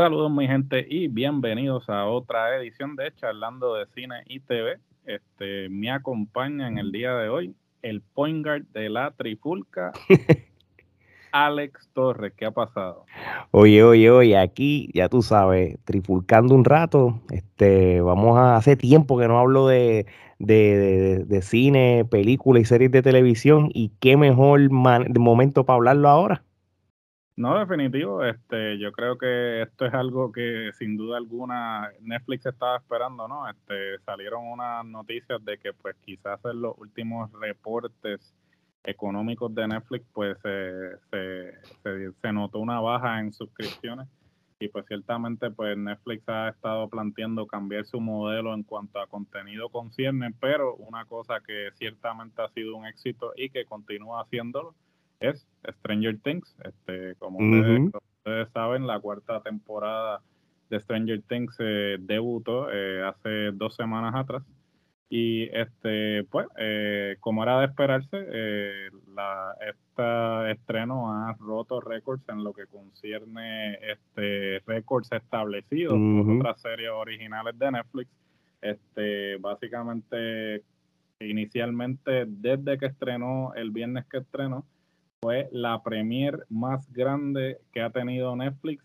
Saludos mi gente y bienvenidos a otra edición de Charlando de Cine y TV. Este, me acompaña en el día de hoy el point guard de la Trifulca, Alex Torres. ¿Qué ha pasado? Oye, oye, oye, aquí ya tú sabes, trifulcando un rato. Este, vamos a hace tiempo que no hablo de, de, cine, películas y series de televisión y qué mejor momento para hablarlo ahora. No, definitivo. Este, yo creo que esto es algo que sin duda alguna Netflix estaba esperando, ¿no? Este, salieron unas noticias de que, pues, quizás en los últimos reportes económicos de Netflix, pues, se, se, notó una baja en suscripciones y, pues, ciertamente, pues, Netflix ha estado planteando cambiar su modelo en cuanto a contenido concierne, pero una cosa que ciertamente ha sido un éxito y que continúa haciéndolo es Stranger Things. Este, como ustedes, saben, la cuarta temporada de Stranger Things se debutó eh, hace dos semanas atrás. Y este, pues, eh, como era de esperarse, eh, la, este estreno ha roto récords en lo que concierne este récords establecidos por otras series originales de Netflix. Este, básicamente, inicialmente, desde que estrenó, el viernes que estrenó, fue la premier más grande que ha tenido Netflix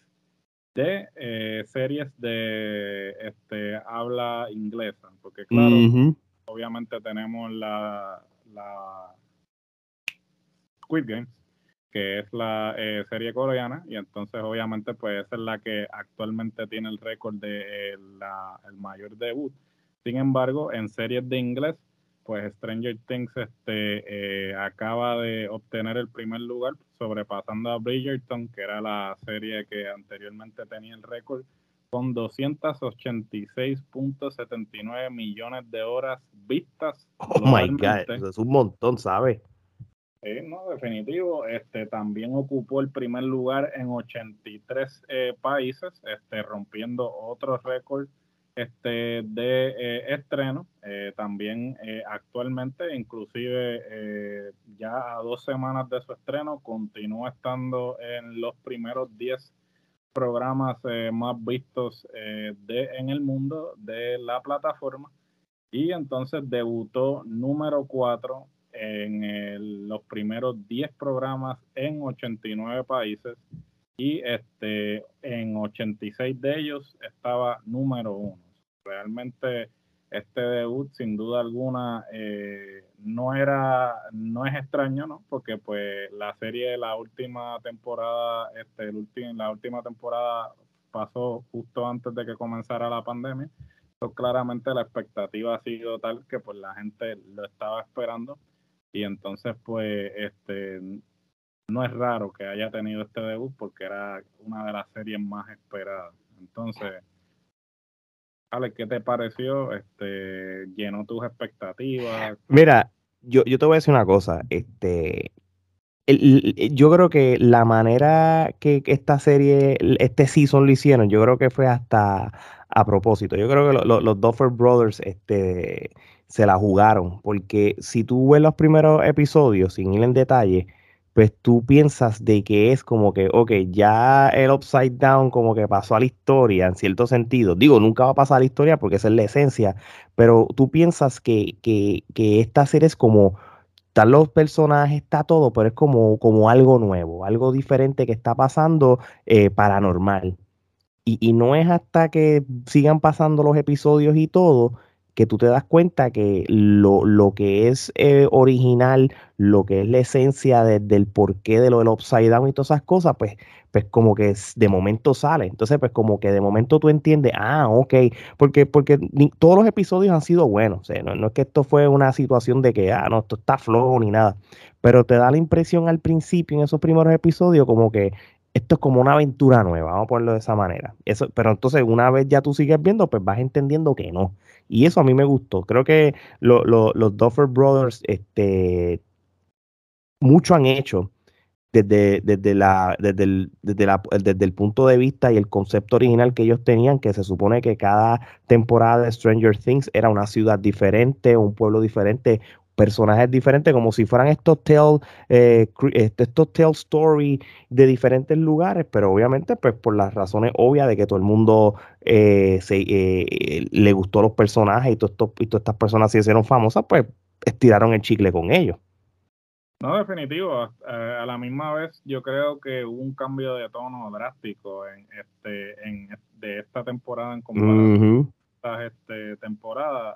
de eh, series de este, habla inglesa. Porque claro, obviamente tenemos la, la Squid Games, que es la eh, serie coreana, y entonces obviamente pues esa es la que actualmente tiene el récord de eh, la, el mayor debut. Sin embargo, en series de inglés, pues Stranger Things este, eh, acaba de obtener el primer lugar, sobrepasando a Bridgerton, que era la serie que anteriormente tenía el récord, con 286.79 millones de horas vistas. Oh my God, eso es un montón, ¿sabes? Sí, no, definitivo. Este también ocupó el primer lugar en 83 eh, países, este, rompiendo otro récord este, de eh, estreno. Eh, también eh, actualmente, inclusive ya a dos semanas de su estreno, continúa estando en los primeros 10 programas más vistos de, en el mundo de la plataforma. Y entonces debutó número 4 en los primeros 10 programas en 89 países y este en 86 de ellos estaba número 1 realmente este debut sin duda alguna eh, no era no es extraño no porque pues la serie de la última temporada este el la última temporada pasó justo antes de que comenzara la pandemia. Entonces claramente la expectativa ha sido tal que pues la gente lo estaba esperando. Y entonces pues este no es raro que haya tenido este debut porque era una de las series más esperadas. Entonces ¿qué te pareció? Este, ¿Llenó tus expectativas? Mira, yo, yo te voy a decir una cosa. Este, yo creo que la manera que esta serie, este season lo hicieron, yo creo que fue hasta a propósito. Yo creo que los Duffer Brothers este, se la jugaron, porque si tú ves los primeros episodios, sin ir en detalle, pues tú piensas de que es como que, ok, ya el upside down como que pasó a la historia en cierto sentido. Digo, nunca va a pasar a la historia porque esa es la esencia, pero tú piensas que, que, que esta serie es como, están los personajes, está todo, pero es como, como algo nuevo, algo diferente que está pasando eh, paranormal. Y, y no es hasta que sigan pasando los episodios y todo que tú te das cuenta que lo, lo que es eh, original, lo que es la esencia del porqué de lo del upside down y todas esas cosas, pues, pues como que de momento sale. Entonces, pues como que de momento tú entiendes, ah, ok, porque, porque todos los episodios han sido buenos. no, no, es que esto fue una situación de que, ah, no, esto está flojo ni nada. Pero te da la impresión al principio, en esos primeros episodios, como que esto es como una aventura nueva, vamos a ponerlo de esa manera. Eso, pero entonces, una vez ya tú sigues viendo, pues vas entendiendo que no y eso a mí me gustó. Creo que los Duffer Brothers, este, mucho han hecho desde, desde, la, desde, el, desde, desde el punto de vista y el concepto original que ellos tenían, que se supone que cada temporada de Stranger Things era una ciudad diferente, un pueblo diferente, personajes diferentes, como si fueran estos tell, eh, este, estos tell story de diferentes lugares, pero obviamente pues por las razones obvias de que todo el mundo eh, se, eh, le gustó los personajes y, y todas estas personas se hicieron famosas, pues estiraron el chicle con ellos. No, definitivo. a la misma vez, yo creo que hubo un cambio de tono drástico en este, en, de esta temporada en comparación a esta este, temporada.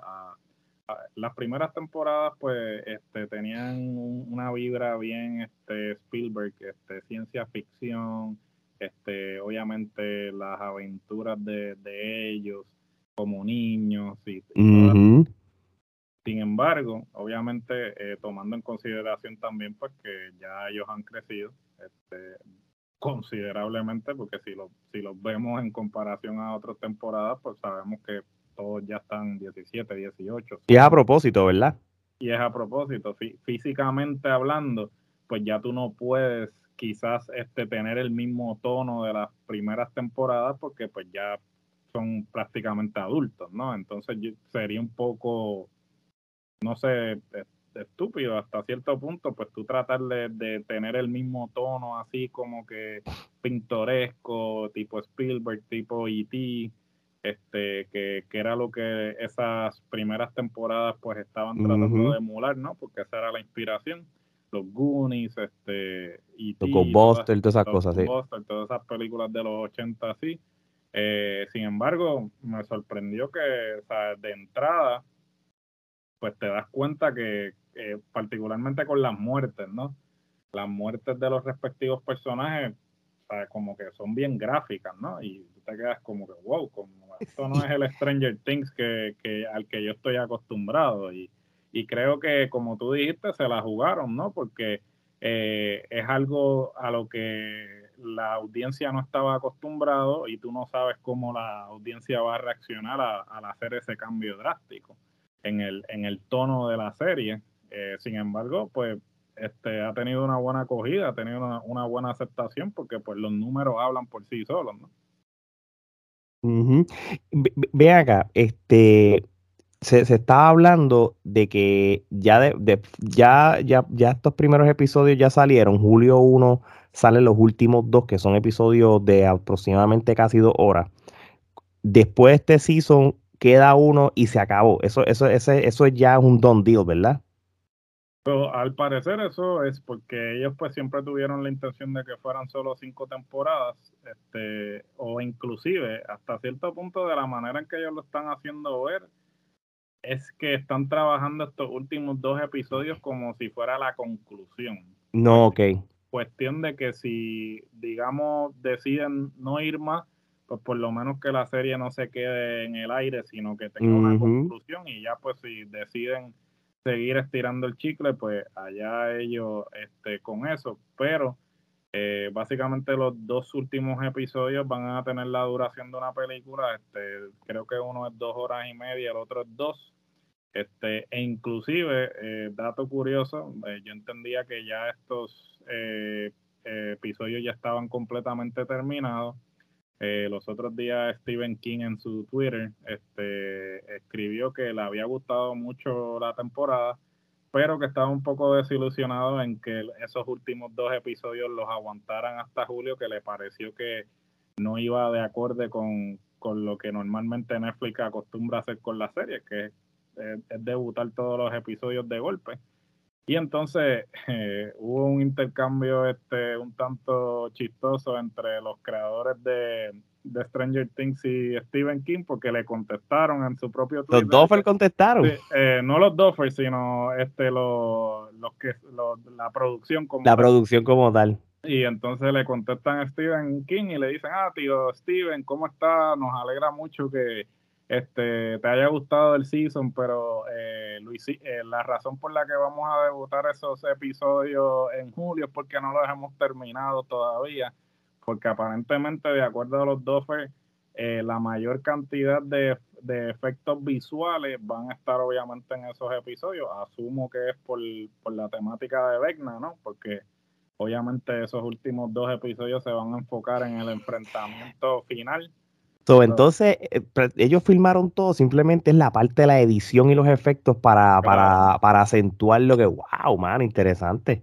Las primeras temporadas, pues, este, tenían una vibra bien, este, Spielberg, este, ciencia ficción, este, obviamente las aventuras de, ellos como niños y, sin embargo, obviamente, eh, tomando en consideración también pues que ya ellos han crecido este, considerablemente, porque si, lo, si los vemos en comparación a otras temporadas, pues sabemos que todos ya están 17, 18. Y es a propósito, ¿verdad? Y es a propósito, físicamente hablando, pues ya tú no puedes quizás este, tener el mismo tono de las primeras temporadas porque pues ya son prácticamente adultos, ¿no? Entonces sería un poco no sé, estúpido hasta cierto punto, pues tú tratar de, tener el mismo tono así como que pintoresco, tipo Spielberg, tipo E.T., este, que, era lo que esas primeras temporadas pues estaban tratando de emular, ¿no? Porque esa era la inspiración. Los Goonies, este, E.T., los todas, esas cosas, sí. todas esas películas de los 80 así. Eh, sin embargo, me sorprendió que, o sea, de entrada, pues te das cuenta que particularmente con las muertes, ¿no? Las muertes de los respectivos personajes, como que son bien gráficas, ¿no? Y tú te quedas como que, wow, como esto no es el Stranger Things que, al que yo estoy acostumbrado. Y, creo que, como tú dijiste, se la jugaron, ¿no? Porque eh, es algo a lo que la audiencia no estaba acostumbrado y tú no sabes cómo la audiencia va a reaccionar al hacer ese cambio drástico en el, tono de la serie. Eh, sin embargo, pues este, ha tenido una buena acogida, ha tenido una, buena aceptación porque pues los números hablan por sí solos, ¿no? Ve, acá, este se, se estaba hablando de que ya de, ya, ya, ya estos primeros episodios ya salieron. Julio 1 salen los últimos dos, que son episodios de aproximadamente casi dos horas. Después de este season queda uno y se acabó. Eso, eso, ese, eso es ya un don deal, ¿verdad? Pero al parecer eso es porque ellos pues siempre tuvieron la intención de que fueran solo cinco temporadas, este, o inclusive hasta cierto punto de la manera en que ellos lo están haciendo ver, es que están trabajando estos últimos dos episodios como si fuera la conclusión. No, ok. Cuestión de que si, digamos, deciden no ir más, pues por lo menos que la serie no se quede en el aire, sino que tenga una conclusión y ya pues si deciden seguir estirando el chicle, pues allá ellos este, con eso, pero eh, básicamente los dos últimos episodios van a tener la duración de una película, este, creo que uno es dos horas y media, el otro es dos, este, e inclusive, eh, dato curioso, eh, yo entendía que ya estos episodios ya estaban completamente terminados, eh, los otros días Stephen King en su Twitter este, escribió que le había gustado mucho la temporada, pero que estaba un poco desilusionado en que esos últimos dos episodios los aguantaran hasta julio, que le pareció que no iba de acuerdo con, lo que normalmente Netflix acostumbra hacer con la serie, que es, debutar todos los episodios de golpe. Y entonces eh, hubo un intercambio este, un tanto chistoso entre los creadores de, Stranger Things y Stephen King porque le contestaron en su propio Twitter. ¿Los Duffer contestaron? Eh, no los Duffer, sino este, los, los que, la producción como La producción como tal. Y entonces le contestan a Stephen King y le dicen, ah, tío Steven, ¿cómo está? Nos alegra mucho que este, te haya gustado el season, pero eh, Luis, eh, la razón por la que vamos a debutar esos episodios en julio es porque no los hemos terminado todavía, porque aparentemente, de acuerdo a los DOFE, eh, la mayor cantidad de, efectos visuales van a estar obviamente en esos episodios. Asumo que es por, por la temática de Vecna, ¿no? Porque obviamente esos últimos dos episodios se van a enfocar en el enfrentamiento final entonces, eh, ellos filmaron todo, simplemente es la parte de la edición y los efectos para, para, para acentuar lo que, wow, man, interesante.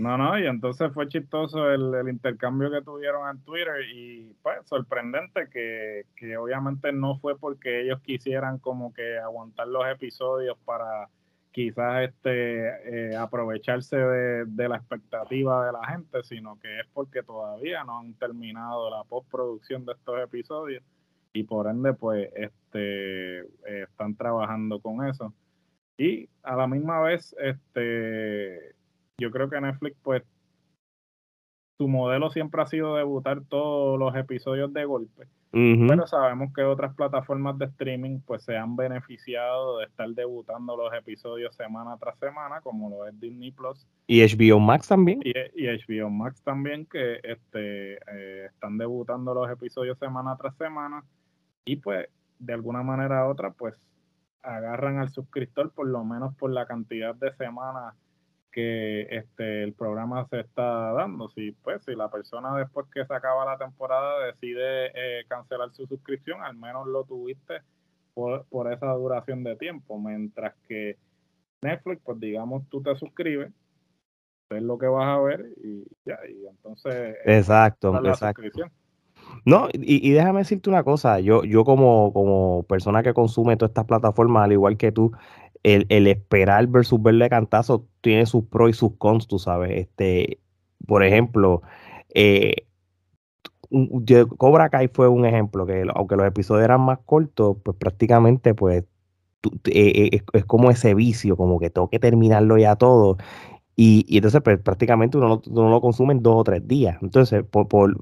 No, no, y entonces fue chistoso el, intercambio que tuvieron en Twitter y pues sorprendente que, que, obviamente no fue porque ellos quisieran como que aguantar los episodios para quizás este eh, aprovecharse de, la expectativa de la gente, sino que es porque todavía no han terminado la postproducción de estos episodios y por ende pues este eh, están trabajando con eso. Y a la misma vez este yo creo que Netflix, pues, su modelo siempre ha sido debutar todos los episodios de golpe. Pero sabemos que otras plataformas de streaming pues se han beneficiado de estar debutando los episodios semana tras semana, como lo es Disney Plus. Y HBO Max también. Y, HBO Max también, que este, eh, están debutando los episodios semana tras semana. Y pues, de alguna manera u otra, pues agarran al suscriptor por lo menos por la cantidad de semanas que este el programa se está dando. Si pues si la persona después que se acaba la temporada decide eh, cancelar su suscripción, al menos lo tuviste por, por, esa duración de tiempo. Mientras que Netflix, pues digamos, tú te suscribes, es lo que vas a ver y ya, y entonces... Exacto, exacto. No, y, y, déjame decirte una cosa, yo, yo como, como persona que consume todas estas plataformas, al igual que tú, el, esperar versus verle cantazo tiene sus pros y sus cons, tú sabes. Este, por ejemplo, eh, Cobra Kai fue un ejemplo que aunque los episodios eran más cortos, pues prácticamente pues eh, eh, es, como ese vicio, como que tengo que terminarlo ya todo. Y, entonces pues, prácticamente uno, no lo consume en dos o tres días. Entonces,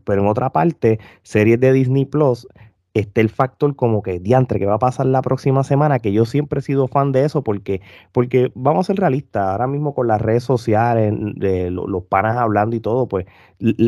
pero en otra parte, series de Disney Plus esté el factor como que diantre que va a pasar la próxima semana, que yo siempre he sido fan de eso porque, porque vamos a ser realistas, ahora mismo con las redes sociales, de los panas hablando y todo, pues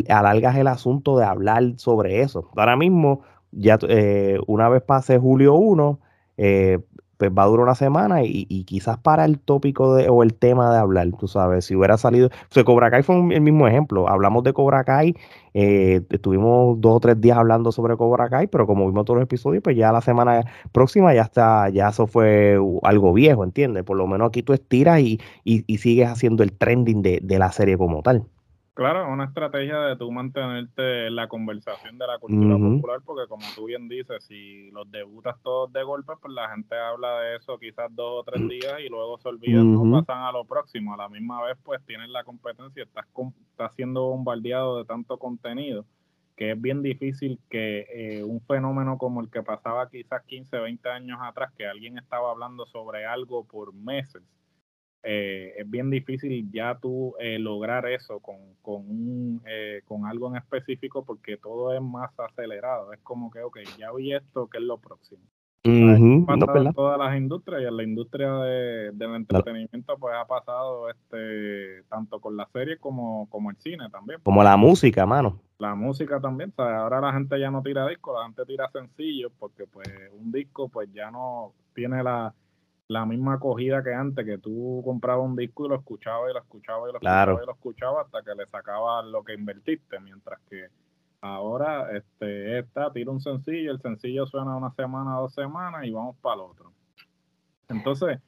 alargas el asunto de hablar sobre eso. Ahora mismo, ya eh, una vez pase julio 1, eh, pues va a durar una semana y, quizás para el tópico de, o el tema de hablar, tú sabes, si hubiera salido, o sea, Cobra Kai fue el mismo ejemplo, hablamos de Cobra Kai, eh, estuvimos dos o tres días hablando sobre Cobra Kai, pero como vimos todos los episodios, pues ya la semana próxima ya está, ya eso fue algo viejo, ¿entiendes? Por lo menos aquí tú estiras y, y, sigues haciendo el trending de, de la serie como tal. Claro, una estrategia de tú mantenerte en la conversación de la cultura popular, porque como tú bien dices, si los debutas todos de golpe, pues la gente habla de eso quizás dos o tres días y luego se olvidan, no pasan a lo próximo. A la misma vez, pues tienes la competencia, estás, estás siendo bombardeado de tanto contenido que es bien difícil que eh, un fenómeno como el que pasaba quizás 15, 20 años atrás, que alguien estaba hablando sobre algo por meses, eh, es bien difícil ya tú eh, lograr eso con, con, un, eh, con algo en específico porque todo es más acelerado. Es como que, ok, ya vi esto, ¿qué es lo próximo? pasa en todas las industrias y en la industria de, del entretenimiento pues ha pasado este tanto con la serie como, como el cine también. Como la música, mano. La música también, ahora la gente ya no tira discos, la gente tira sencillos porque pues un disco pues ya no tiene la, la misma acogida que antes, que tú comprabas un disco y lo escuchabas y lo escuchabas y lo escuchabas y lo escuchabas hasta que le sacabas lo que invertiste, mientras que ahora este está, tira un sencillo, el sencillo suena una semana, dos semanas y vamos para el otro. Entonces,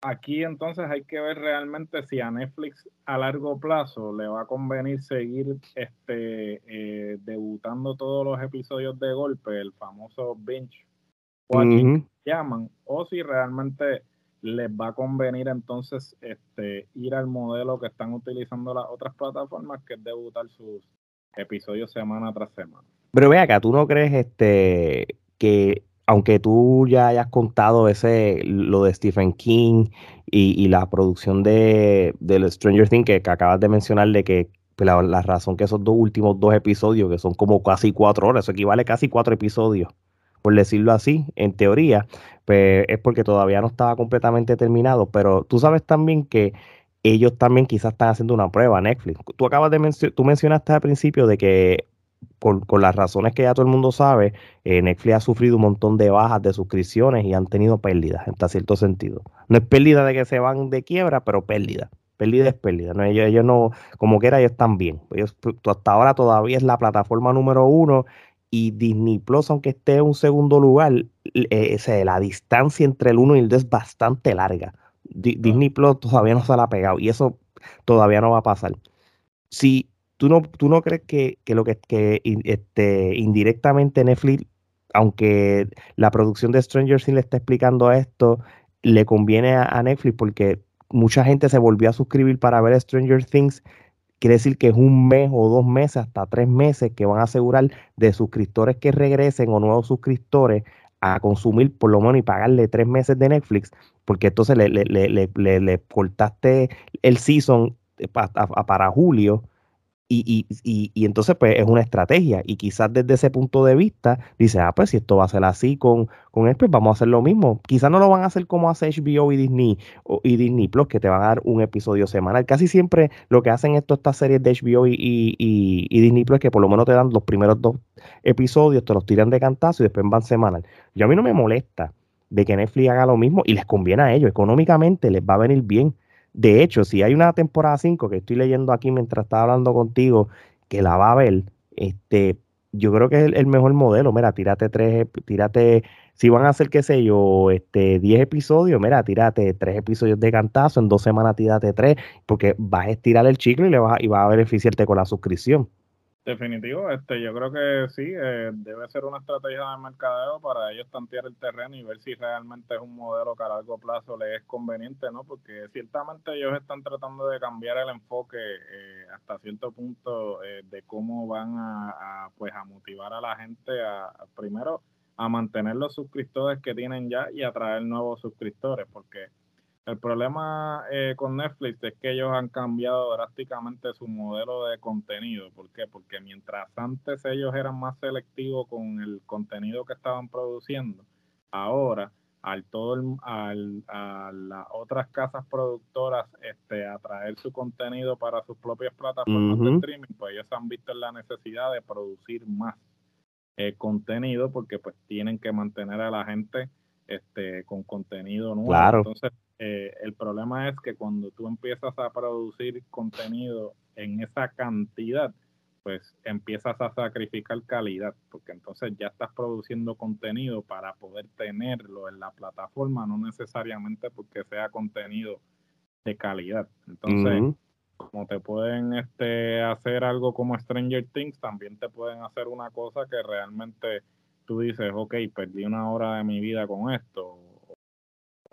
aquí entonces hay que ver realmente si a Netflix a largo plazo le va a convenir seguir este eh, debutando todos los episodios de golpe, el famoso binge watching llaman, o si realmente les va a convenir entonces este ir al modelo que están utilizando las otras plataformas, que es debutar sus episodios semana tras semana. Pero ve acá, ¿tú no crees este que aunque tú ya hayas contado ese lo de Stephen King y, la producción de, de Stranger Things que, acabas de mencionar de que pues, la, la, razón que esos dos últimos dos episodios, que son como casi cuatro horas, eso equivale casi cuatro episodios, por decirlo así, en teoría, pues es porque todavía no estaba completamente terminado, pero tú sabes también que ellos también quizás están haciendo una prueba, Netflix. Tú acabas de mencionar, tú mencionaste al principio de que por, las razones que ya todo el mundo sabe, eh, Netflix ha sufrido un montón de bajas de suscripciones y han tenido pérdidas, en cierto sentido. No es pérdida de que se van de quiebra, pero pérdida. Pérdida es pérdida. ¿no? Ellos, ellos no, como quiera, ellos están bien. Ellos, hasta ahora todavía es la plataforma número uno y Disney Plus, aunque esté en un segundo lugar, eh, la distancia entre el uno y el dos es bastante larga. Disney Plus todavía no se la ha pegado y eso todavía no va a pasar. Si tú no, tú no crees que, lo que, que este, indirectamente Netflix, aunque la producción de Stranger Things le está explicando esto, le conviene a Netflix porque mucha gente se volvió a suscribir para ver Stranger Things Quiere decir que es un mes o dos meses, hasta tres meses, que van a asegurar de suscriptores que regresen o nuevos suscriptores a consumir por lo menos y pagarle tres meses de Netflix, porque entonces le, le, le, le cortaste el season para julio y, y, y, entonces, pues es una estrategia. Y quizás desde ese punto de vista, dice, ah, pues si esto va a ser así con, con él, pues vamos a hacer lo mismo. Quizás no lo van a hacer como hace HBO y Disney o, y Disney Plus, que te van a dar un episodio semanal. Casi siempre lo que hacen esto, estas series de HBO y, y, Disney Plus que por lo menos te dan los primeros dos episodios, te los tiran de cantazo y después van semanal. Yo a mí no me molesta de que Netflix haga lo mismo y les conviene a ellos. Económicamente les va a venir bien de hecho, si hay una temporada 5 que estoy leyendo aquí mientras estaba hablando contigo, que la va a ver, este, yo creo que es el, mejor modelo. Mira, tírate tres, tírate, si van a hacer, qué sé yo, este, 10 episodios, mira, tírate tres episodios de cantazo, en dos semanas tírate tres, porque vas a estirar el chicle y, le vas, y vas a beneficiarte con la suscripción. Definitivo, este, yo creo que sí, eh, debe ser una estrategia de mercadeo para ellos tantear el terreno y ver si realmente es un modelo que a largo plazo les es conveniente, ¿no? Porque ciertamente ellos están tratando de cambiar el enfoque eh, hasta cierto punto eh, de cómo van a, pues a motivar a la gente a, primero a mantener los suscriptores que tienen ya y atraer nuevos suscriptores, porque el problema eh, con Netflix es que ellos han cambiado drásticamente su modelo de contenido. ¿Por qué? Porque mientras antes ellos eran más selectivos con el contenido que estaban produciendo, ahora al todo al, a las otras casas productoras este atraer su contenido para sus propias plataformas de streaming, pues ellos han visto la necesidad de producir más eh, contenido porque pues tienen que mantener a la gente este con contenido nuevo. Claro. Entonces eh, el problema es que cuando tú empiezas a producir contenido en esa cantidad, pues empiezas a sacrificar calidad, porque entonces ya estás produciendo contenido para poder tenerlo en la plataforma, no necesariamente porque sea contenido de calidad. Entonces, como te pueden este, hacer algo como Stranger Things, también te pueden hacer una cosa que realmente tú dices, ok, perdí una hora de mi vida con esto,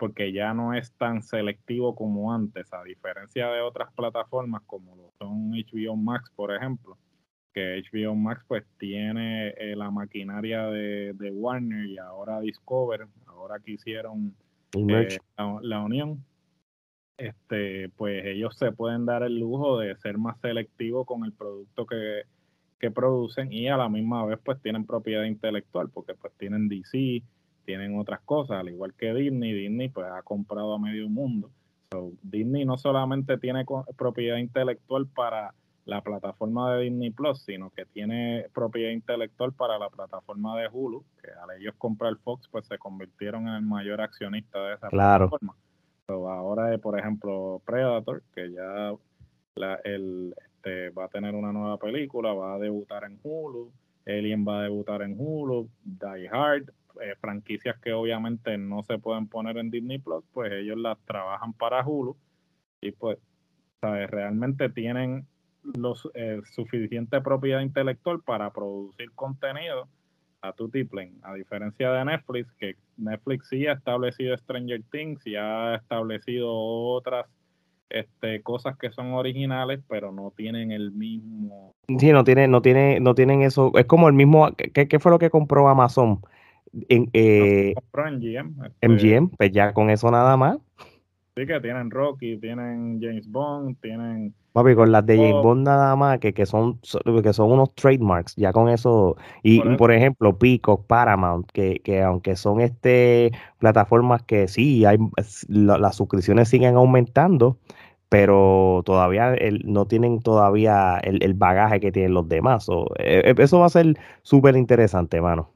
porque ya no es tan selectivo como antes, a diferencia de otras plataformas como lo son HBO Max, por ejemplo, que HBO Max pues tiene eh, la maquinaria de, Warner y ahora Discover, ahora que hicieron eh, la, unión, este, pues ellos se pueden dar el lujo de ser más selectivos con el producto que, que producen y a la misma vez pues tienen propiedad intelectual, porque pues tienen DC, tienen otras cosas, al igual que Disney, Disney pues ha comprado a medio mundo. Disney no solamente tiene propiedad intelectual para la plataforma de Disney Plus, sino que tiene propiedad intelectual para la plataforma de Hulu, que al ellos comprar Fox, pues se convirtieron en el mayor accionista de esa plataforma. ahora, por ejemplo, Predator, que ya la, el, este, va a tener una nueva película, va a debutar en Hulu, Alien va a debutar en Hulu, Die Hard, eh, franquicias que obviamente no se pueden poner en Disney Plus, pues ellos las trabajan para Hulu y pues ¿sabes? realmente tienen los eh, suficiente propiedad intelectual para producir contenido a tu tiplen, a diferencia de Netflix, que Netflix sí ha establecido Stranger Things y ha establecido otras este, cosas que son originales, pero no tienen el mismo. Sí, no tiene, no tiene, no tienen eso. Es como el mismo. ¿Qué, qué fue lo que compró Amazon? En, eh, MGM, este pues ya con eso nada más. Sí, que tienen Rocky, tienen James Bond, tienen. Papi, con las de James Bond nada más, que, que, son, que son unos trademarks, ya con eso. Y por, ejemplo, Peacock, Paramount, que, que aunque son este plataformas que sí, hay las suscripciones siguen aumentando, pero todavía no tienen todavía el, bagaje que tienen los demás. E, e, eso va a ser súper interesante, hermano.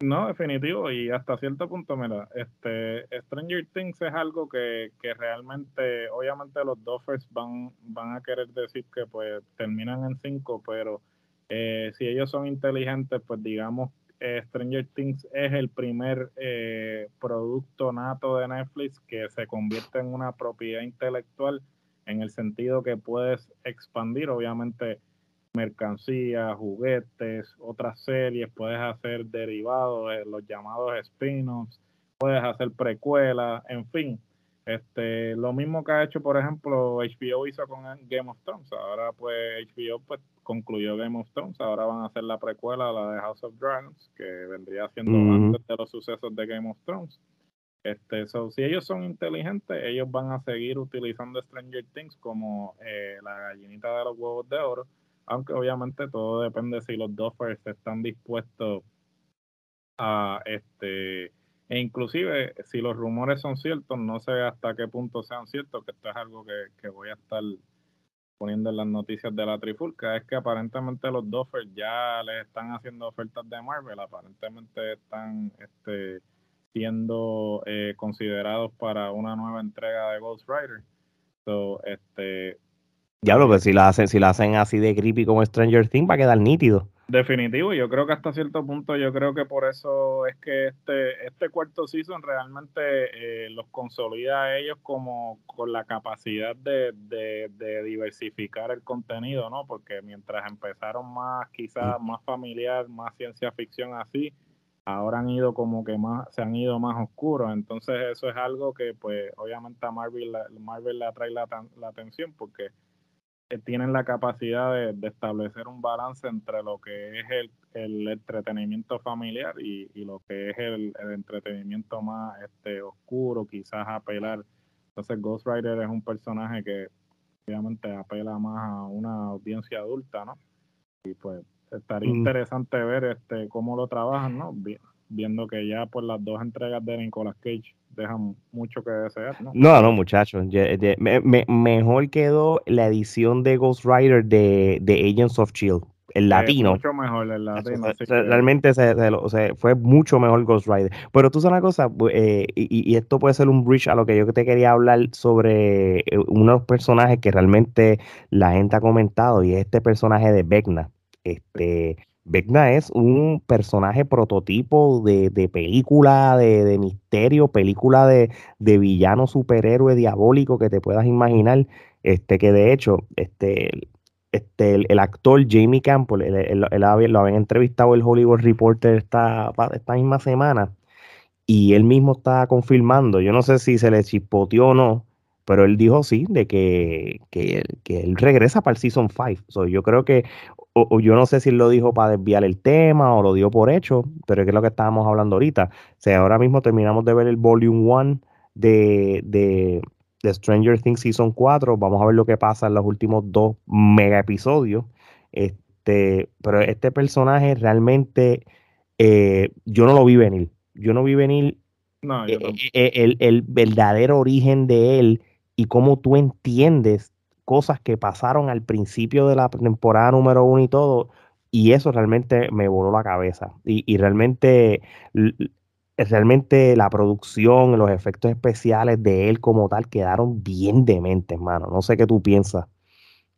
No, definitivo, y hasta cierto punto, mira, este Stranger Things es algo que, que realmente, obviamente los Doffers van, van a querer decir que pues terminan en cinco, pero eh, si ellos son inteligentes, pues digamos, eh, Stranger Things es el primer eh, producto nato de Netflix que se convierte en una propiedad intelectual en el sentido que puedes expandir, obviamente, mercancías, juguetes, otras series, puedes hacer derivados, los llamados spin-offs, puedes hacer precuelas, en fin. Este, lo mismo que ha hecho, por ejemplo, HBO hizo con Game of Thrones. Ahora, pues, HBO pues, concluyó Game of Thrones. Ahora van a hacer la precuela, la de House of Dragons, que vendría siendo antes de los sucesos de Game of Thrones. Este, si ellos son inteligentes, ellos van a seguir utilizando Stranger Things como eh, la gallinita de los huevos de oro, aunque obviamente todo depende si los Duffers están dispuestos a este e inclusive, si los rumores son ciertos, no sé hasta qué punto sean ciertos, que esto es algo que, voy a estar poniendo en las noticias de la trifulca, es que aparentemente los Doffers ya les están haciendo ofertas de Marvel, aparentemente están este, siendo eh, considerados para una nueva entrega de Ghost Rider. So, este, Diablo, que si la hacen, si la hacen así de creepy como Stranger Things, va a quedar nítido. Definitivo, yo creo que hasta cierto punto, yo creo que por eso es que este, este cuarto season realmente eh, los consolida a ellos como con la capacidad de, de, diversificar el contenido, ¿no? Porque mientras empezaron más, quizás más familiar, más ciencia ficción así, ahora han ido como que más, se han ido más oscuros. Entonces eso es algo que pues obviamente a Marvel, Marvel le atrae la, la atención porque tienen la capacidad de, establecer un balance entre lo que es el, entretenimiento familiar y, lo que es el, entretenimiento más este, oscuro, quizás apelar. Entonces Ghost Rider es un personaje que obviamente apela más a una audiencia adulta, ¿no? Y pues estaría mm. interesante ver este cómo lo trabajan, ¿no? Viendo que ya por las dos entregas de Nicolas Cage dejan mucho que desear, ¿no? No, no, muchachos. mejor quedó la edición de Ghost Rider de, de Agents of Shield, el latino. mucho mejor el latino. realmente se, fue mucho mejor Ghost Rider. Pero tú sabes una cosa, eh, y, y, esto puede ser un bridge a lo que yo te quería hablar sobre eh, uno de los personajes que realmente la gente ha comentado, y es este personaje de Vecna. Este. Vecna es un personaje prototipo de, película de, misterio, película de, villano superhéroe diabólico que te puedas imaginar. Este, que de hecho, este, este, el, actor Jamie Campbell, él, lo habían entrevistado el Hollywood Reporter esta, esta misma semana, y él mismo está confirmando, yo no sé si se le chispoteó o no, pero él dijo sí, de que, que, él regresa para el Season 5. yo creo que o, yo no sé si él lo dijo para desviar el tema o lo dio por hecho, pero es que es lo que estábamos hablando ahorita. O sea, ahora mismo terminamos de ver el Volume 1 de, de, Stranger Things Season 4. Vamos a ver lo que pasa en los últimos dos mega episodios. Este, pero este personaje realmente eh, yo no lo vi venir. Yo no vi venir eh, eh, el, el verdadero origen de él y cómo tú entiendes cosas que pasaron al principio de la temporada número uno y todo, y eso realmente me voló la cabeza. Y, realmente, realmente la producción, los efectos especiales de él como tal quedaron bien dementes, hermano. No sé qué tú piensas.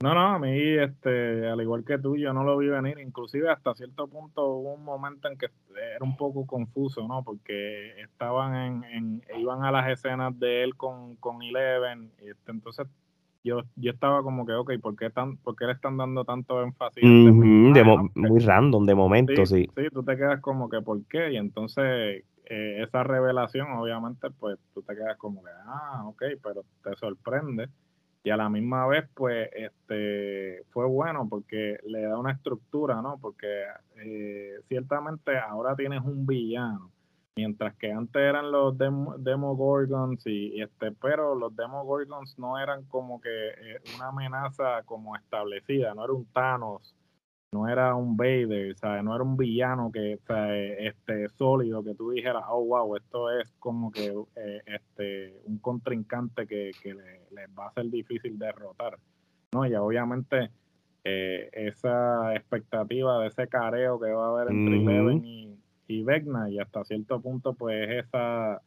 No, no, a mí, este, al igual que tú, yo no lo vi venir. Inclusive hasta cierto punto hubo un momento en que era un poco confuso, ¿no? Porque estaban en, iban a las escenas de él con, con Eleven, y este, entonces yo, yo estaba como que, ok, ¿por qué, tan, por qué le están dando tanto énfasis? Muy random de momento, sí, sí. tú te quedas como que, ¿por qué? Y entonces eh, esa revelación, obviamente, pues tú te quedas como que, ah, ok, pero te sorprende. Y a la misma vez, pues, este, fue bueno porque le da una estructura, ¿no? Porque eh, ciertamente ahora tienes un villano mientras que antes eran los Demogorgons y, este pero los Demogorgons no eran como que eh, una amenaza como establecida no era un Thanos no era un Vader ¿sabes? no era un villano que este sólido que tú dijeras oh wow esto es como que eh, este un contrincante que, que les va a ser difícil derrotar no y obviamente eh, esa expectativa de ese careo que va a haber entre Eleven y y Vecna y hasta cierto punto pues esa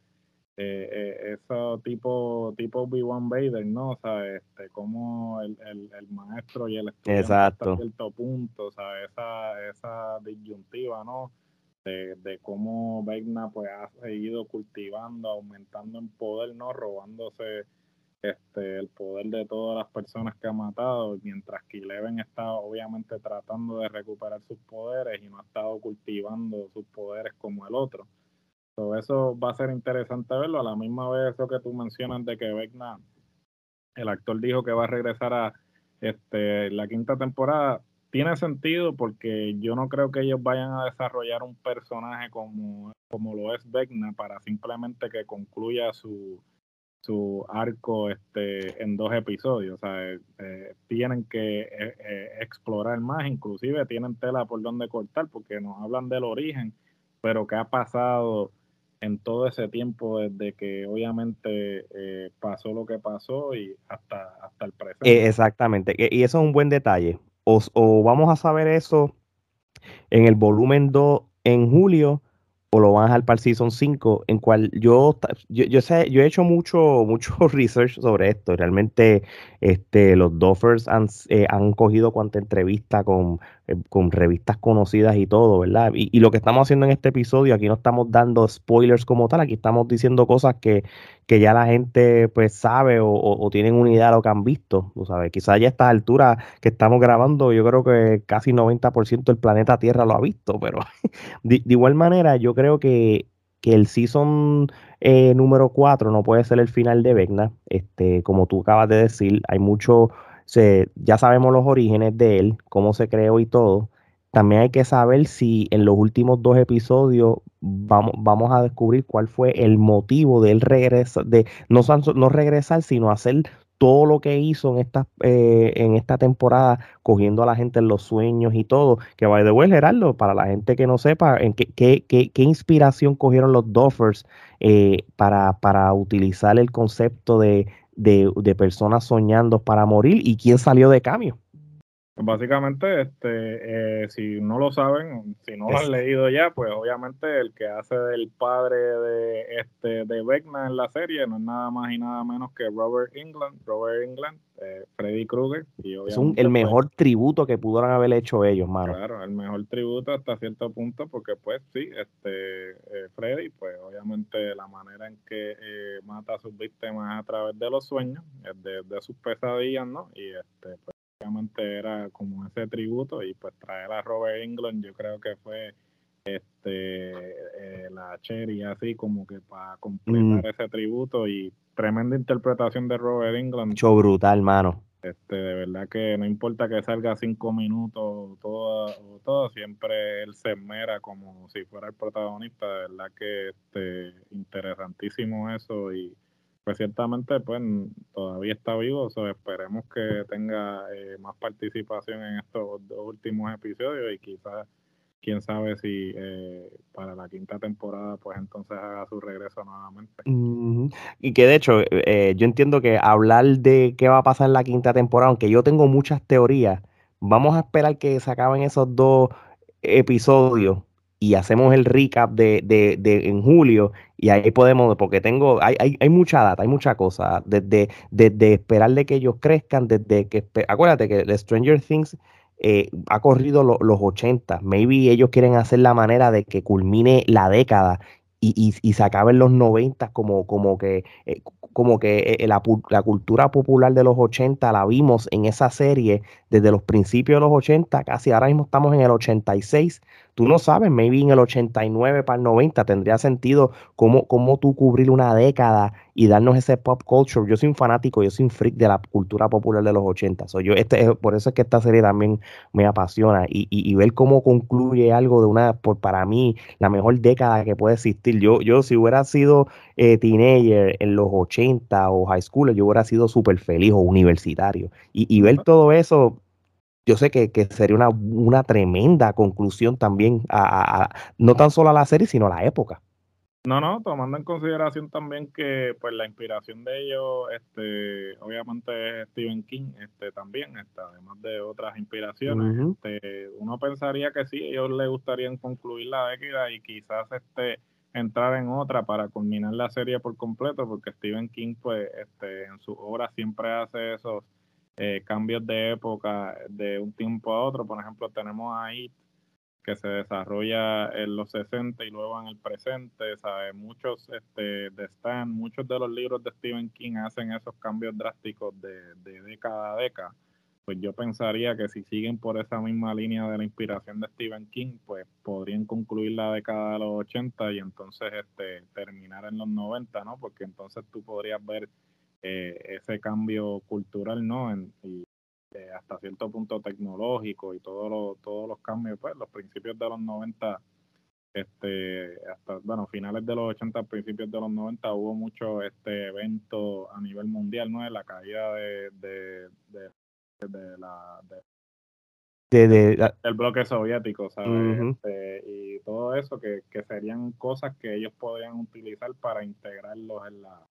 eh, eh, eso tipo tipo B1 Vader no o sea este como el, el, el, maestro y el estudiante Exacto. hasta cierto punto, o sea, esa, esa disyuntiva, ¿no? De, de cómo Vecna pues ha seguido cultivando, aumentando en poder, ¿no? Robándose este, el poder de todas las personas que ha matado, mientras que Eleven está obviamente tratando de recuperar sus poderes y no ha estado cultivando sus poderes como el otro. eso va a ser interesante verlo. A la misma vez, eso que tú mencionas de que Vecna, el actor dijo que va a regresar a este, la quinta temporada, tiene sentido porque yo no creo que ellos vayan a desarrollar un personaje como, como lo es Vecna para simplemente que concluya su su arco este, en dos episodios. O sea, eh, eh, tienen que eh, explorar más, inclusive tienen tela por donde cortar, porque nos hablan del origen, pero qué ha pasado en todo ese tiempo desde que obviamente pasó lo que pasó y hasta, hasta el presente. exactamente, y eso es un buen detalle. O, o vamos a saber eso en el volumen 2 en julio o lo van a dejar para el Season 5, en cual yo, yo, sé, yo he hecho mucho, mucho research sobre esto. Realmente este, los Doffers han, eh, han cogido cuanta entrevista con, eh, con revistas conocidas y todo, ¿verdad? Y, y, lo que estamos haciendo en este episodio, aquí no estamos dando spoilers como tal, aquí estamos diciendo cosas que, que ya la gente pues sabe o, tienen una idea de lo que han visto, ¿tú sabes? Quizás ya a estas alturas que estamos grabando, yo creo que casi 90% del planeta Tierra lo ha visto, pero de, igual manera yo creo que, que el season eh, número 4 no puede ser el final de Vecna, este, como tú acabas de decir, hay mucho, se, ya sabemos los orígenes de él, cómo se creó y todo, también hay que saber si en los últimos dos episodios vamos, vamos a descubrir cuál fue el motivo de él regresar, de no, no regresar, sino hacer todo lo que hizo en esta, eh, en esta temporada, cogiendo a la gente en los sueños y todo, que va de vuelta, Gerardo, para la gente que no sepa, en qué, qué, qué, inspiración cogieron los Doffers eh, para, para utilizar el concepto de, de, de personas soñando para morir y quién salió de cambio. Básicamente, este, eh, si no lo saben, si no lo han leído ya, pues obviamente el que hace del padre de este de Vecna en la serie no es nada más y nada menos que Robert England, Robert England, eh, Freddy Krueger. Y es el pues mejor tributo que pudieron haber hecho ellos, mano. Claro, el mejor tributo hasta cierto punto, porque pues sí, este eh, Freddy, pues obviamente la manera en que mata a sus víctimas a través de los sueños, de, de sus pesadillas, ¿no? Y este, pues era como ese tributo y pues traer a Robert England yo creo que fue este eh, la cherry así como que para completar mm. ese tributo y tremenda interpretación de Robert England. Mucho brutal, mano. Este, de verdad que no importa que salga cinco minutos todo, o todo, siempre él se mera como si fuera el protagonista, de verdad que este, interesantísimo eso y pues ciertamente pues todavía está vivo, so, esperemos que tenga eh, más participación en estos dos últimos episodios y quizás quién sabe si eh, para la quinta temporada pues entonces haga su regreso nuevamente. Y que de hecho eh, yo entiendo que hablar de qué va a pasar en la quinta temporada, aunque yo tengo muchas teorías, vamos a esperar que se acaben esos dos episodios y hacemos el recap de, de, de, en julio y ahí podemos, porque tengo, hay, hay, hay mucha data, hay mucha cosa, desde, desde esperar de que ellos crezcan, desde que, acuérdate que The Stranger Things eh, ha corrido los 80, maybe ellos quieren hacer la manera de que culmine la década y, y, y se acaben los 90 como, como que, eh, como que eh, la, la, cultura popular de los 80 la vimos en esa serie desde los principios de los 80, casi ahora mismo estamos en el 86 tú no sabes, maybe en el 89 para el 90 tendría sentido cómo, cómo tú cubrir una década y darnos ese pop culture. Yo soy un fanático, yo soy un freak de la cultura popular de los 80. soy yo, este, por eso es que esta serie también me apasiona y, y, ver cómo concluye algo de una, por, para mí, la mejor década que puede existir. Yo, yo si hubiera sido eh, teenager en los 80 o high school, yo hubiera sido súper feliz o universitario. Y, y ver todo eso yo sé que, sería una, una, tremenda conclusión también, a, no tan solo a la serie, sino a la época. No, no, tomando en consideración también que pues la inspiración de ellos, este, obviamente es Stephen King, este, también, este, además de otras inspiraciones, este, uno pensaría que sí, ellos les gustaría concluir la década y quizás este entrar en otra para culminar la serie por completo, porque Stephen King, pues, este, en su obra siempre hace esos eh, cambios de época de un tiempo a otro. Por ejemplo, tenemos ahí que se desarrolla en los 60 y luego en el presente, ¿sabes? Muchos este, de Stan, muchos de los libros de Stephen King hacen esos cambios drásticos de, de década a década. Pues yo pensaría que si siguen por esa misma línea de la inspiración de Stephen King, pues podrían concluir la década de los 80 y entonces este, terminar en los 90, ¿no? Porque entonces tú podrías ver eh, ese cambio cultural, ¿no? y eh, hasta cierto punto tecnológico y todos los todos los cambios, pues los principios de los 90, este, hasta, bueno, finales de los 80, principios de los 90 hubo mucho este evento a nivel mundial, ¿no? De la caída de, de, de, la... De, el bloque soviético, ¿sabes? Este, y todo eso que, que serían cosas que ellos podrían utilizar para integrarlos en la,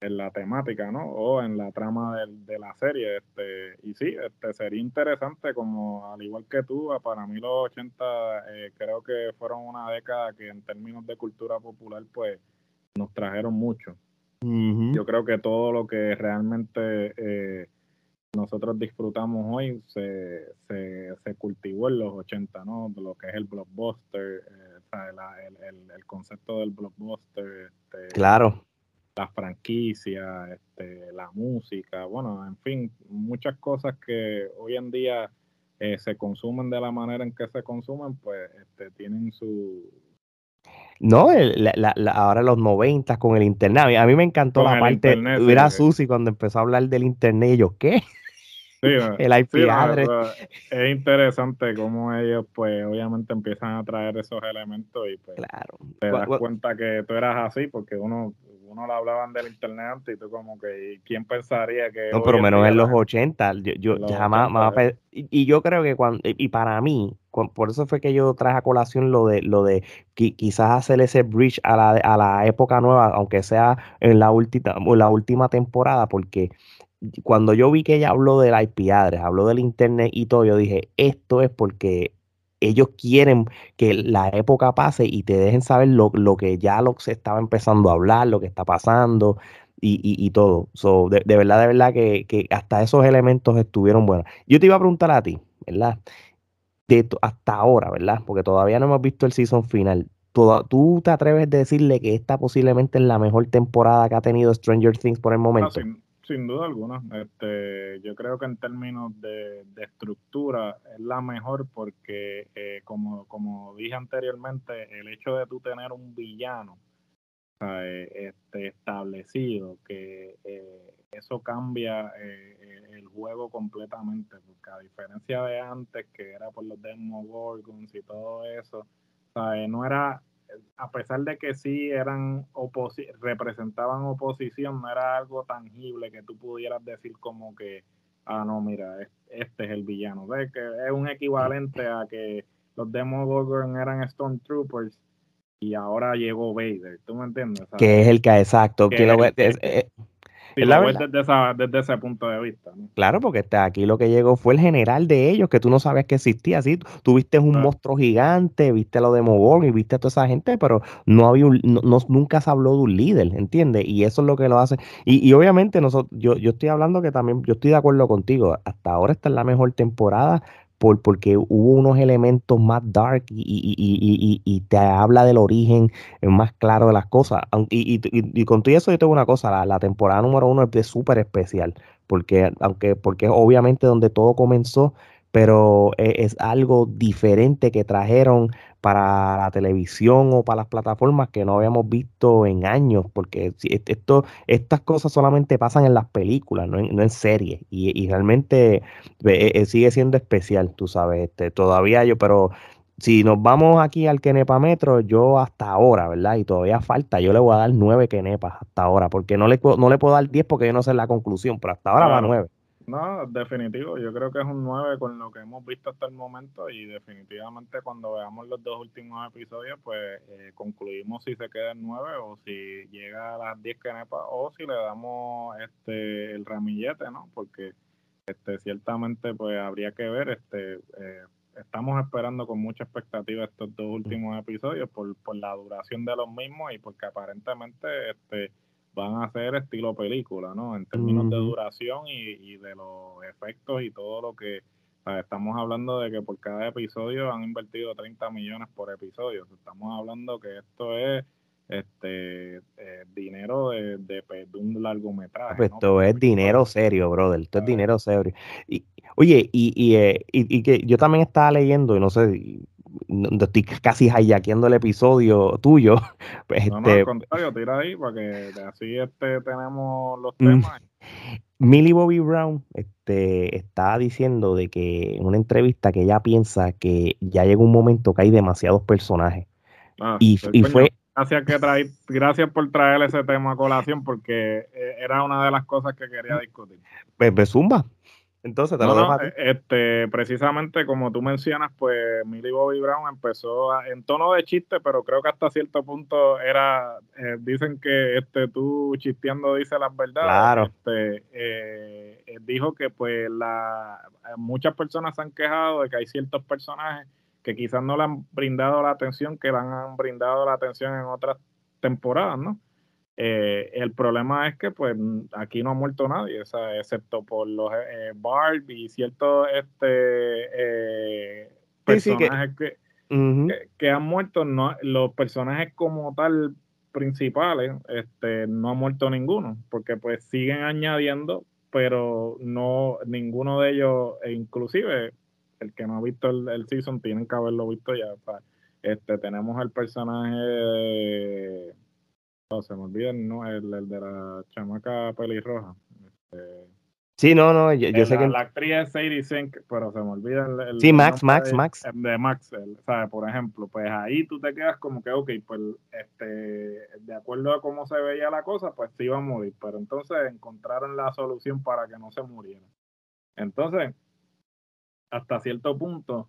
en la temática, ¿no? O en la trama de, la serie. Este, y sí, este, sería interesante, como al igual que tú, para mí los 80 eh, creo que fueron una década que en términos de cultura popular, pues nos trajeron mucho. Yo creo que todo lo que realmente eh, nosotros disfrutamos hoy se, se, cultivó en los 80, ¿no? Lo que es el blockbuster, eh, el, el, concepto del blockbuster. Este, claro las franquicias, este, la música, bueno, en fin, muchas cosas que hoy en día eh, se consumen de la manera en que se consumen, pues este, tienen su... No, ahora los 90 con el internet. A mí me encantó la parte, era Susi cuando empezó a hablar del internet y yo, ¿qué? el IP address. Es interesante cómo ellos, pues, obviamente empiezan a traer esos elementos y pues claro. te das cuenta que tú eras así porque uno uno le hablaban del internet antes y tú como que, ¿quién pensaría que... No, pero menos en los 80, yo, jamás... y, yo creo que cuando, y para mí, por eso fue que yo traje a colación lo de, lo de quizás hacer ese bridge a la, a la época nueva, aunque sea en la, última la última temporada, porque cuando yo vi que ella habló del IP address, habló del internet y todo, yo dije, esto es porque ellos quieren que la época pase y te dejen saber lo, que ya lo se estaba empezando a hablar, lo que está pasando y, todo. de, verdad, de verdad que, hasta esos elementos estuvieron buenos. Yo te iba a preguntar a ti, ¿verdad? De, hasta ahora, ¿verdad? Porque todavía no hemos visto el season final. ¿Tú te atreves a decirle que esta posiblemente es la mejor temporada que ha tenido Stranger Things por el momento? Sin duda alguna. Este, yo creo que en términos de, estructura es la mejor porque, eh, como, como dije anteriormente, el hecho de tú tener un villano este, establecido, que eh, eso cambia eh, el juego completamente, porque a diferencia de antes, que era por los Demogorgons y todo eso, no era a pesar de que sí eran oposi representaban oposición, no era algo tangible que tú pudieras decir como que, ah, no, mira, este es el villano. ¿Ves? Que es un equivalente a que los Demogorgon eran Stormtroopers y ahora llegó Vader, ¿tú me entiendes? Que es el que, exacto, que, lo, es, desde, ese punto de vista. Claro, porque está aquí lo que llegó fue el general de ellos, que tú no sabías que existía. ¿sí? Tú viste un monstruo gigante, viste lo de y viste a toda esa gente, pero no había un, no, nunca se habló de un líder, ¿entiendes? Y eso es lo que lo hace. Y, y obviamente nosotros, yo, yo estoy hablando que también, yo estoy de acuerdo contigo, hasta ahora esta es la mejor temporada porque hubo unos elementos más dark y, te habla del origen más claro de las cosas. Y, con todo eso yo tengo una cosa, la, temporada número uno es súper especial, porque aunque porque obviamente donde todo comenzó, pero e, es, algo diferente que trajeron para la televisión o para las plataformas que no habíamos visto en años, porque esto, estas cosas solamente pasan en las películas, no en, series, y, realmente e, e, sigue siendo especial, tú sabes, este, todavía yo, pero si nos vamos aquí al Kenepa Metro, yo hasta ahora, ¿verdad? Y todavía falta, yo le voy a dar nueve Kenepas hasta ahora, porque no le, no le puedo dar diez porque yo no sé la conclusión, pero hasta ahora va nueve. No, definitivo, yo creo que es un 9 con lo que hemos visto hasta el momento y definitivamente cuando veamos los dos últimos episodios, pues eh, concluimos si se queda en 9 o si llega a las 10 canepas o si le damos este el ramillete, ¿no? Porque este ciertamente pues habría que ver, este eh, estamos esperando con mucha expectativa estos dos últimos episodios por, por la duración de los mismos y porque aparentemente este van a ser estilo película, ¿no? En términos de duración y, de los efectos y todo lo que estamos hablando de que por cada episodio han invertido 30 millones por episodio. Estamos hablando que esto es este eh, dinero de, de, un largometraje. Pues esto es dinero serio, brother. Esto es dinero serio. Y, oye, y, y, eh, y, que yo también estaba leyendo, y no sé, estoy casi hijackeando el episodio tuyo. Pues, no, este, al contrario, tira ahí para que así este, tenemos los mm. temas. Millie Bobby Brown este, está diciendo de que en una entrevista que ella piensa que ya llega un momento que hay demasiados personajes. Ah, y, pues, y fue Gracias, que trae, gracias por traer ese tema a colación porque eh, era una de las cosas que quería discutir. Pues, pues zumba. Entonces, te lo Este, precisamente como tú mencionas, pues Millie Bobby Brown empezó en tono de chiste, pero creo que hasta cierto punto era, eh, dicen que este tú chisteando dice las verdades. Claro. Este, eh, dijo que pues la, muchas personas se han quejado de que hay ciertos personajes que quizás no le han brindado la atención que le han brindado la atención en otras temporadas, ¿no? Eh, el problema es que pues aquí no ha muerto nadie, excepto por los eh, Barb y ciertos este, eh, personajes que, que, han muerto, no, los personajes como tal principales, este, no ha muerto ninguno, porque pues siguen añadiendo, pero no ninguno de ellos, e inclusive el que no ha visto el, season tienen que haberlo visto ya. este, tenemos el personaje de, oh, se me olvida ¿no? el, de la chamaca pelirroja. Este, sí, no, no, yo, sé que... La actriz es Sadie Sink, pero se me olvida el... sí, Max, Max, Max. De Max, ¿sabes? Por ejemplo, pues ahí tú te quedas como que, ok, pues, este, de acuerdo a cómo se veía la cosa, pues sí iba a morir, pero entonces encontraron la solución para que no se muriera. Entonces, hasta cierto punto,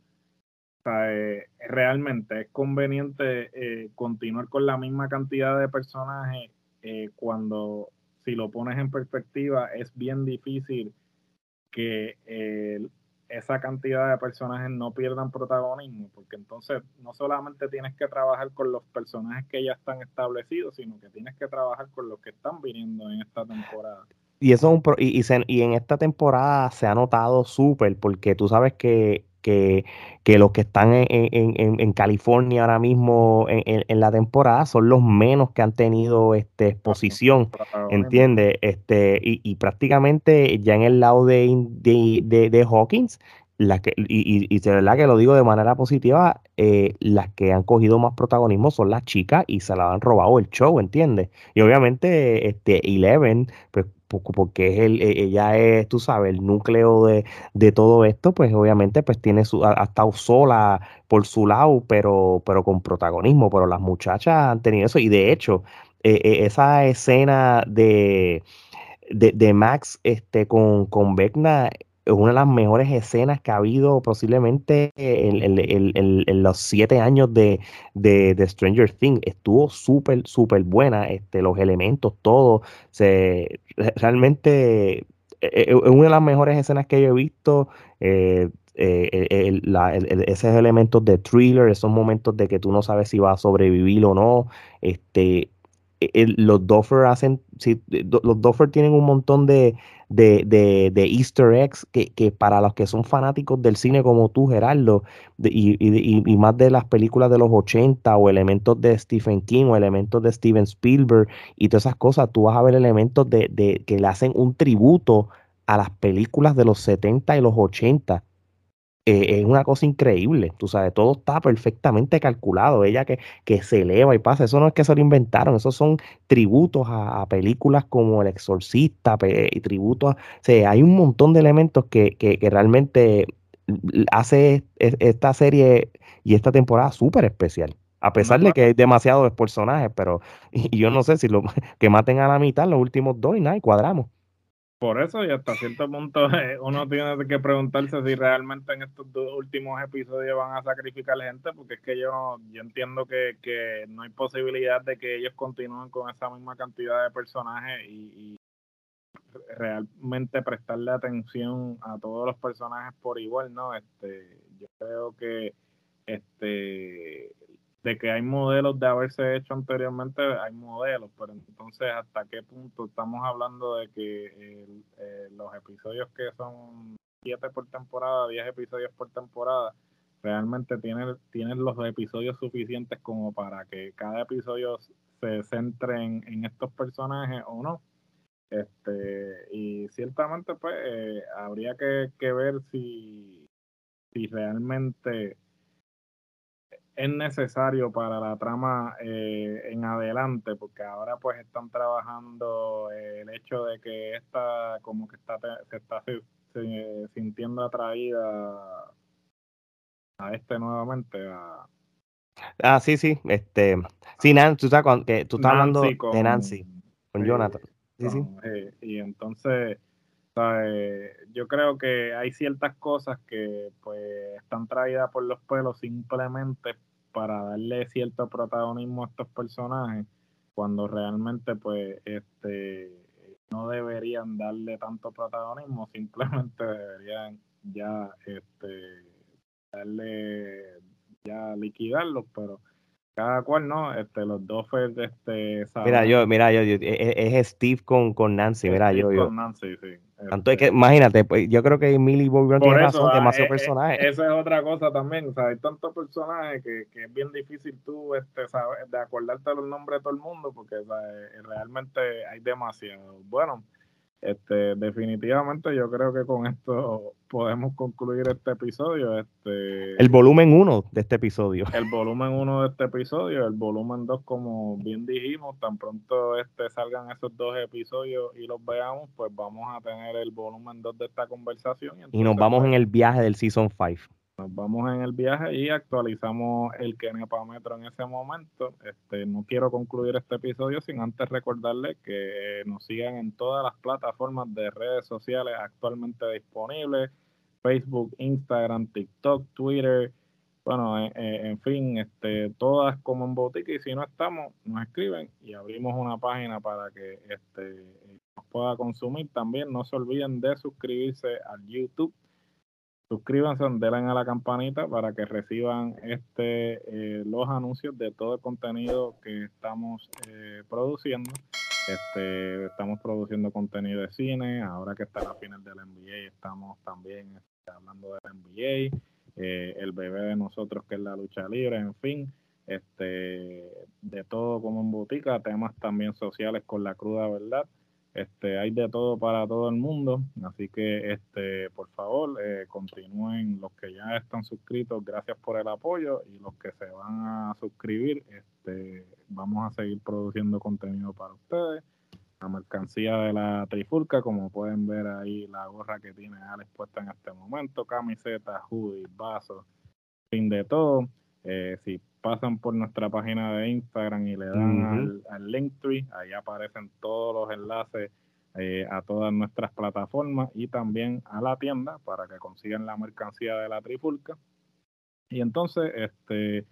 eh, realmente es conveniente eh, continuar con la misma cantidad de personajes eh, cuando, si lo pones en perspectiva, es bien difícil que esa cantidad de personajes no pierdan protagonismo, porque entonces no solamente tienes que trabajar con los personajes que ya están establecidos, sino que tienes que trabajar con los que están viniendo en esta temporada. Y eso es un y, y, en esta temporada se ha notado súper, porque tú sabes que, que, que los que están en, en, en, California ahora mismo en, la temporada son los menos que han tenido este, exposición, ¿entiendes? Este, y, y, prácticamente ya en el lado de, de, de, Hawkins, la que, y, y, de verdad que lo digo de manera positiva, eh, las que han cogido más protagonismo son las chicas y se la han robado el show, ¿entiendes? Y obviamente este Eleven, pues porque es el, e, ella es, tú sabes, el núcleo de, de todo esto, pues obviamente pues tiene su, ha, estado sola por su lado, pero, pero con protagonismo, pero las muchachas han tenido eso. Y de hecho, e, e, esa escena de, de, Max este, con, con Vecna una de las mejores escenas que ha habido posiblemente en, los siete años de, de, Stranger Things. Estuvo súper, súper buena. Este, los elementos, todo. Se, realmente e, e, es una de las mejores escenas que yo he visto. Eh, eh, esos elementos de thriller, esos momentos de que tú no sabes si va a sobrevivir o no. Este, los Doffer hacen, los Doffer tienen un montón de, de, easter eggs que, para los que son fanáticos del cine como tú, Gerardo, y, y, más de las películas de los 80 o elementos de Stephen King o elementos de Steven Spielberg y todas esas cosas, tú vas a ver elementos de, de que le hacen un tributo a las películas de los 70 y los 80 eh, es una cosa increíble, tú sabes, todo está perfectamente calculado, ella que, que se eleva y pasa, eso no es que se lo inventaron, esos son tributos a, películas como El Exorcista, y tributos, o hay un montón de elementos que, que, realmente hace esta serie y esta temporada súper especial. A pesar de que hay demasiados personajes, pero y yo no sé si lo que maten a la mitad los últimos dos y nada, y cuadramos por eso y hasta cierto punto eh, uno tiene que preguntarse si realmente en estos dos últimos episodios van a sacrificar gente, porque es que yo, yo entiendo que, que no hay posibilidad de que ellos continúen con esa misma cantidad de personajes y, realmente prestarle atención a todos los personajes por igual, ¿no? Este, yo creo que este de que hay modelos de haberse hecho anteriormente, hay modelos, pero entonces hasta qué punto estamos hablando de que eh, los episodios que son siete por temporada, 10 episodios por temporada, realmente tienen, tienen los episodios suficientes como para que cada episodio se centre en, estos personajes o no. Este, y ciertamente pues eh, habría que, ver si, si realmente es necesario para la trama eh, en adelante, porque ahora pues están trabajando eh, el hecho de que esta como que está se está sintiendo atraída a este nuevamente a Ah, sí, sí, este, sí, Nancy, tú estás, que, tú estás hablando de Nancy, con Jonathan. Sí, sí. y entonces, yo creo que hay ciertas cosas que pues están traídas por los pelos simplemente para darle cierto protagonismo a estos personajes, cuando realmente pues este no deberían darle tanto protagonismo, simplemente deberían ya este darle ya liquidarlos, pero cada cual no, este, los dos este, Mira, yo, mira, yo, e, e, es, Steve con, con Nancy, mira, yo, yo. Con Nancy, sí. Tanto es que, este imagínate, pues, yo creo que Millie Bobby tiene razón, ah, demasiados eh, eh, personajes. Esa es otra cosa también, o sea, hay tantos personajes que, que es bien difícil tú, este, saber, de acordarte los nombres de todo el mundo, porque eh, realmente hay demasiados. Bueno, este, definitivamente yo creo que con esto podemos concluir este episodio. Este, el volumen 1 de este episodio. El volumen 1 de este episodio, el volumen 2, como bien dijimos, tan pronto este salgan esos dos episodios y los veamos, pues vamos a tener el volumen 2 de esta conversación. Y, nos vamos pues en el viaje del Season 5 nos vamos en el viaje y actualizamos el Kenepa Metro en ese momento. Este, no quiero concluir este episodio sin antes recordarles que nos sigan en todas las plataformas de redes sociales actualmente disponibles, Facebook, Instagram, TikTok, Twitter, bueno, eh, eh, en fin, este, todas como en botica y si no estamos, nos escriben y abrimos una página para que este, nos pueda consumir. También no se olviden de suscribirse al YouTube suscríbanse, denle a la campanita para que reciban este eh, los anuncios de todo el contenido que estamos eh, produciendo. Este, estamos produciendo contenido de cine, ahora que está la final del NBA, estamos también este, hablando del NBA, eh, el bebé de nosotros que es la lucha libre, en fin, este, de todo como en botica, temas también sociales con la cruda verdad. Este, hay de todo para todo el mundo, así que este, por favor eh, continúen los que ya están suscritos, gracias por el apoyo y los que se van a suscribir, este, vamos a seguir produciendo contenido para ustedes. La mercancía de la trifulca, como pueden ver ahí la gorra que tiene Alex puesta en este momento, camiseta, hoodies, vasos, fin de todo. Eh, si pasan por nuestra página de Instagram y le dan al, al Linktree, ahí aparecen todos los enlaces eh, a todas nuestras plataformas y también a la tienda para que consigan la mercancía de la Trifulca. Y entonces, este,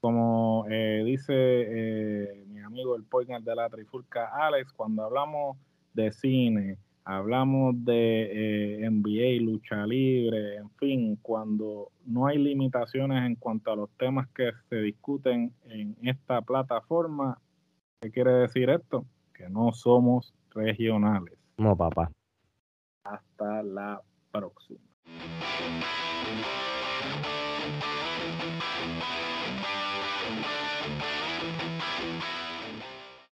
como eh, dice mi amigo el poiner de la Trifulca, Alex, cuando hablamos de cine, hablamos de eh, NBA, lucha libre, en fin, cuando no hay limitaciones en cuanto a los temas que se discuten en esta plataforma, ¿qué quiere decir esto? Que no somos regionales. No, papá. Hasta la próxima.